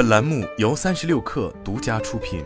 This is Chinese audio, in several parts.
本栏目由三十六氪独家出品。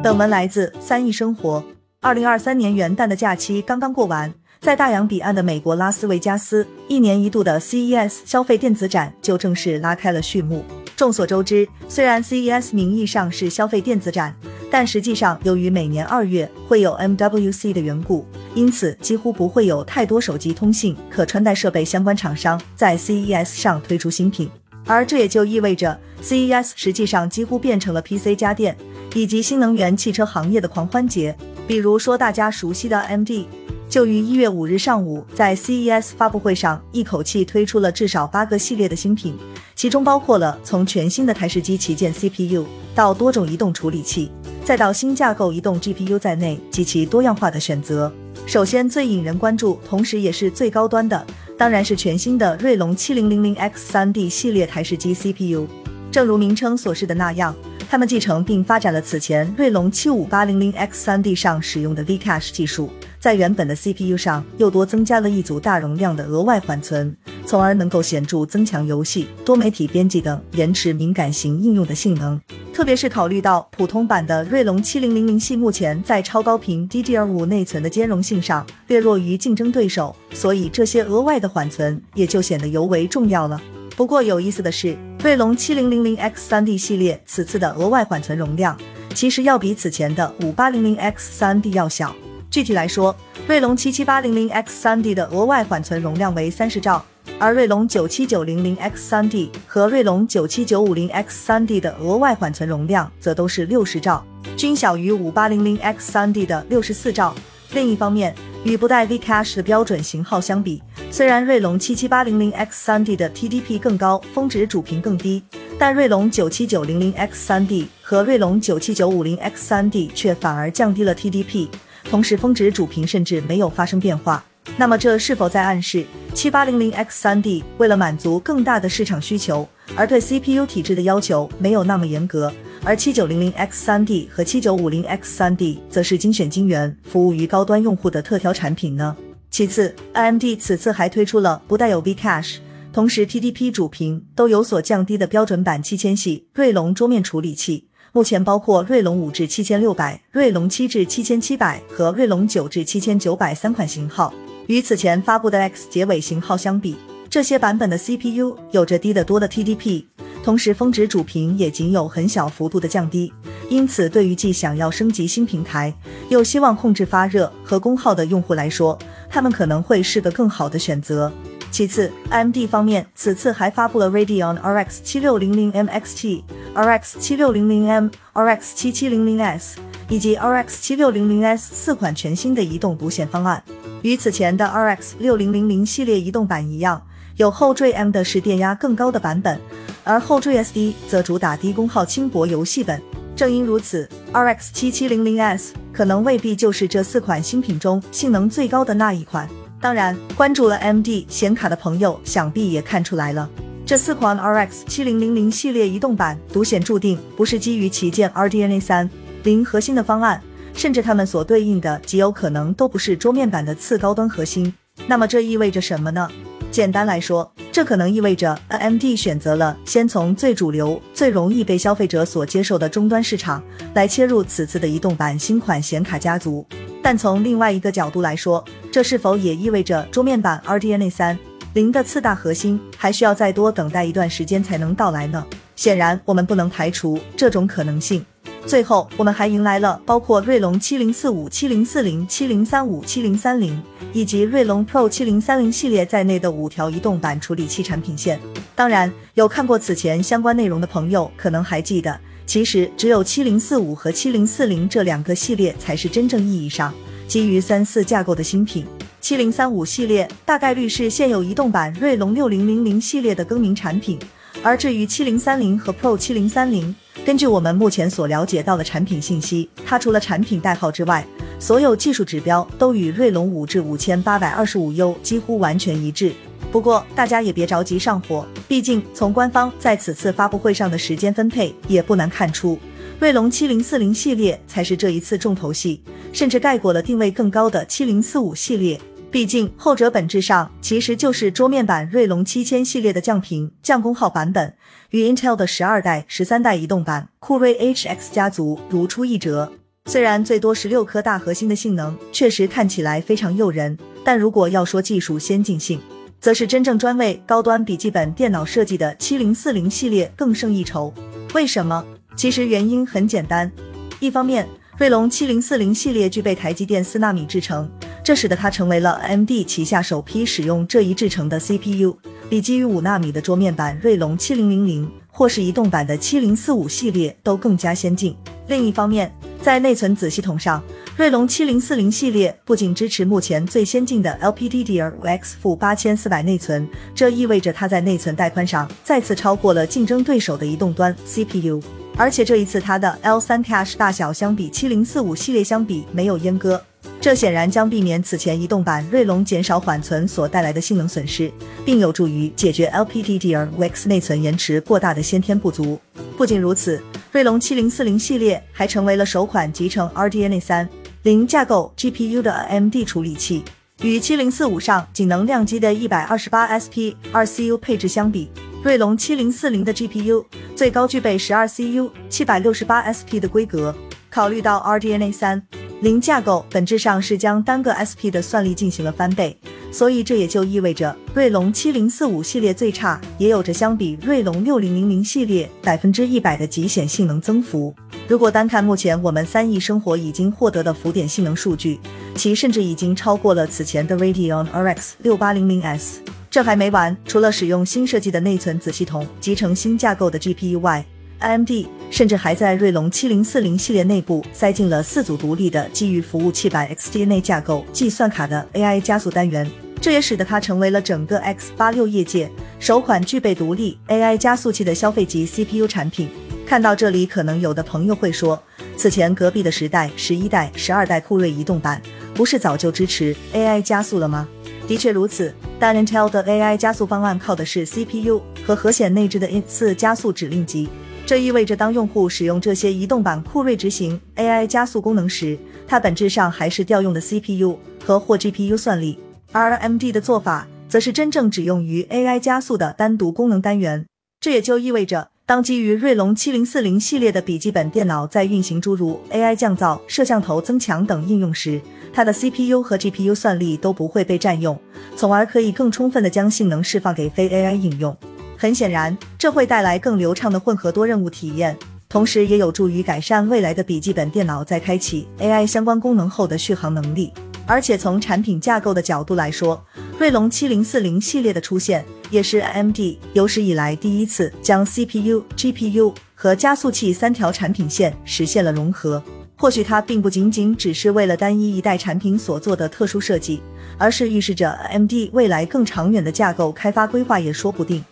本文来自三亿生活。二零二三年元旦的假期刚刚过完，在大洋彼岸的美国拉斯维加斯，一年一度的 CES 消费电子展就正式拉开了序幕。众所周知，虽然 CES 名义上是消费电子展，但实际上由于每年二月会有 MWC 的缘故，因此几乎不会有太多手机通信、可穿戴设备相关厂商在 CES 上推出新品。而这也就意味着 CES 实际上几乎变成了 PC 家电以及新能源汽车行业的狂欢节。比如说大家熟悉的 MD。就于一月五日上午，在 CES 发布会上，一口气推出了至少八个系列的新品，其中包括了从全新的台式机旗舰 CPU 到多种移动处理器，再到新架构移动 GPU 在内极其多样化的选择。首先，最引人关注，同时也是最高端的，当然是全新的锐龙 7000X3D 系列台式机 CPU。正如名称所示的那样，他们继承并发展了此前锐龙 75800X3D 上使用的 V-Cache 技术。在原本的 CPU 上又多增加了一组大容量的额外缓存，从而能够显著增强游戏、多媒体编辑等延迟敏感型应用的性能。特别是考虑到普通版的锐龙七零零零系目前在超高频 DDR5 内存的兼容性上略弱于竞争对手，所以这些额外的缓存也就显得尤为重要了。不过有意思的是，锐龙七零零零 X3D 系列此次的额外缓存容量其实要比此前的五八零零 X3D 要小。具体来说，锐龙七七八零零 X 三 D 的额外缓存容量为三十兆，而锐龙九七九零零 X 三 D 和锐龙九七九五零 X 三 D 的额外缓存容量则都是六十兆，均小于五八零零 X 三 D 的六十四兆。另一方面，与不带 V Cache 的标准型号相比，虽然锐龙七七八零零 X 三 D 的 TDP 更高，峰值主频更低，但锐龙九七九零零 X 三 D 和锐龙九七九五零 X 三 D 却反而降低了 TDP。同时，峰值主频甚至没有发生变化。那么，这是否在暗示七八零零 X 三 D 为了满足更大的市场需求，而对 CPU 体质的要求没有那么严格？而七九零零 X 三 D 和七九五零 X 三 D 则是精选精元，服务于高端用户的特挑产品呢？其次，AMD 此次还推出了不带有 V Cache，同时 TDP 主频都有所降低的标准版七千系锐龙桌面处理器。目前包括锐龙五至七千六百、锐龙七至七千七百和锐龙九至七千九百三款型号。与此前发布的 X 结尾型号相比，这些版本的 CPU 有着低得多的 TDP，同时峰值主频也仅有很小幅度的降低。因此，对于既想要升级新平台，又希望控制发热和功耗的用户来说，他们可能会是个更好的选择。其次，AMD 方面此次还发布了 Radeon RX 七六零零 MXT。RX 七六零零 M、RX 七七零零 S 以及 RX 七六零零 S 四款全新的移动独显方案，与此前的 RX 六零零零系列移动版一样，有后缀 M 的是电压更高的版本，而后缀 SD 则主打低功耗轻薄游戏本。正因如此，RX 七七零零 S 可能未必就是这四款新品中性能最高的那一款。当然，关注了 MD 显卡的朋友想必也看出来了。这四款 RX 七零零零系列移动版独显注定不是基于旗舰 RDNA 三零核心的方案，甚至它们所对应的极有可能都不是桌面版的次高端核心。那么这意味着什么呢？简单来说，这可能意味着 AMD 选择了先从最主流、最容易被消费者所接受的终端市场来切入此次的移动版新款显卡家族。但从另外一个角度来说，这是否也意味着桌面版 RDNA 三？零的次大核心还需要再多等待一段时间才能到来呢。显然，我们不能排除这种可能性。最后，我们还迎来了包括锐龙七零四五、七零四零、七零三五、七零三零以及锐龙 Pro 七零三零系列在内的五条移动版处理器产品线。当然，有看过此前相关内容的朋友可能还记得，其实只有七零四五和七零四零这两个系列才是真正意义上基于三四架构的新品。七零三五系列大概率是现有移动版锐龙六零零零系列的更名产品，而至于七零三零和 Pro 七零三零，根据我们目前所了解到的产品信息，它除了产品代号之外，所有技术指标都与锐龙五至五千八百二十五 U 几乎完全一致。不过大家也别着急上火，毕竟从官方在此次发布会上的时间分配，也不难看出，锐龙七零四零系列才是这一次重头戏，甚至盖过了定位更高的七零四五系列。毕竟后者本质上其实就是桌面版锐龙七千系列的降频、降功耗版本，与 Intel 的十二代、十三代移动版酷睿 HX 家族如出一辙。虽然最多十六颗大核心的性能确实看起来非常诱人，但如果要说技术先进性，则是真正专为高端笔记本电脑设计的七零四零系列更胜一筹。为什么？其实原因很简单，一方面，锐龙七零四零系列具备台积电四纳米制程。这使得它成为了 AMD 旗下首批使用这一制程的 CPU，比基于五纳米的桌面版锐龙七零零零或是移动版的七零四五系列都更加先进。另一方面，在内存子系统上，锐龙七零四零系列不仅支持目前最先进的 LPDDR5X 负八千四百内存，这意味着它在内存带宽上再次超过了竞争对手的移动端 CPU。而且这一次它的 L3 Cache 大小相比七零四五系列相比没有阉割。这显然将避免此前移动版锐龙减少缓存所带来的性能损失，并有助于解决 LPDDR5X 内存延迟过大的先天不足。不仅如此，锐龙7040系列还成为了首款集成 RDNA 三零架构 GPU 的 AMD 处理器。与7045上仅能量级的 128SP 二 CU 配置相比，锐龙7040的 GPU 最高具备 12CU 768SP 的规格。考虑到 RDNA 三。零架构本质上是将单个 SP 的算力进行了翻倍，所以这也就意味着锐龙七零四五系列最差也有着相比锐龙六零零零系列百分之一百的极显性能增幅。如果单看目前我们三亿生活已经获得的浮点性能数据，其甚至已经超过了此前的 Radeon RX 六八零零 S。这还没完，除了使用新设计的内存子系统集成新架构的 GPU 外，AMD 甚至还在锐龙七零四零系列内部塞进了四组独立的基于服务器版 XDNA 架构计算卡的 AI 加速单元，这也使得它成为了整个 X 八六业界首款具备独立 AI 加速器的消费级 CPU 产品。看到这里，可能有的朋友会说，此前隔壁的十代十一代、十二代酷睿移动版不是早就支持 AI 加速了吗？的确如此，但 Intel 的 AI 加速方案靠的是 CPU 和核显内置的 i 次加速指令集。这意味着，当用户使用这些移动版酷睿执行 AI 加速功能时，它本质上还是调用的 CPU 和或 GPU 算力。而 AMD 的做法，则是真正只用于 AI 加速的单独功能单元。这也就意味着，当基于锐龙七零四零系列的笔记本电脑在运行诸如 AI 降噪、摄像头增强等应用时，它的 CPU 和 GPU 算力都不会被占用，从而可以更充分的将性能释放给非 AI 应用。很显然，这会带来更流畅的混合多任务体验，同时也有助于改善未来的笔记本电脑在开启 AI 相关功能后的续航能力。而且从产品架构的角度来说，锐龙七零四零系列的出现，也是 AMD 有史以来第一次将 CPU、GPU 和加速器三条产品线实现了融合。或许它并不仅仅只是为了单一一代产品所做的特殊设计，而是预示着 AMD 未来更长远的架构开发规划也说不定。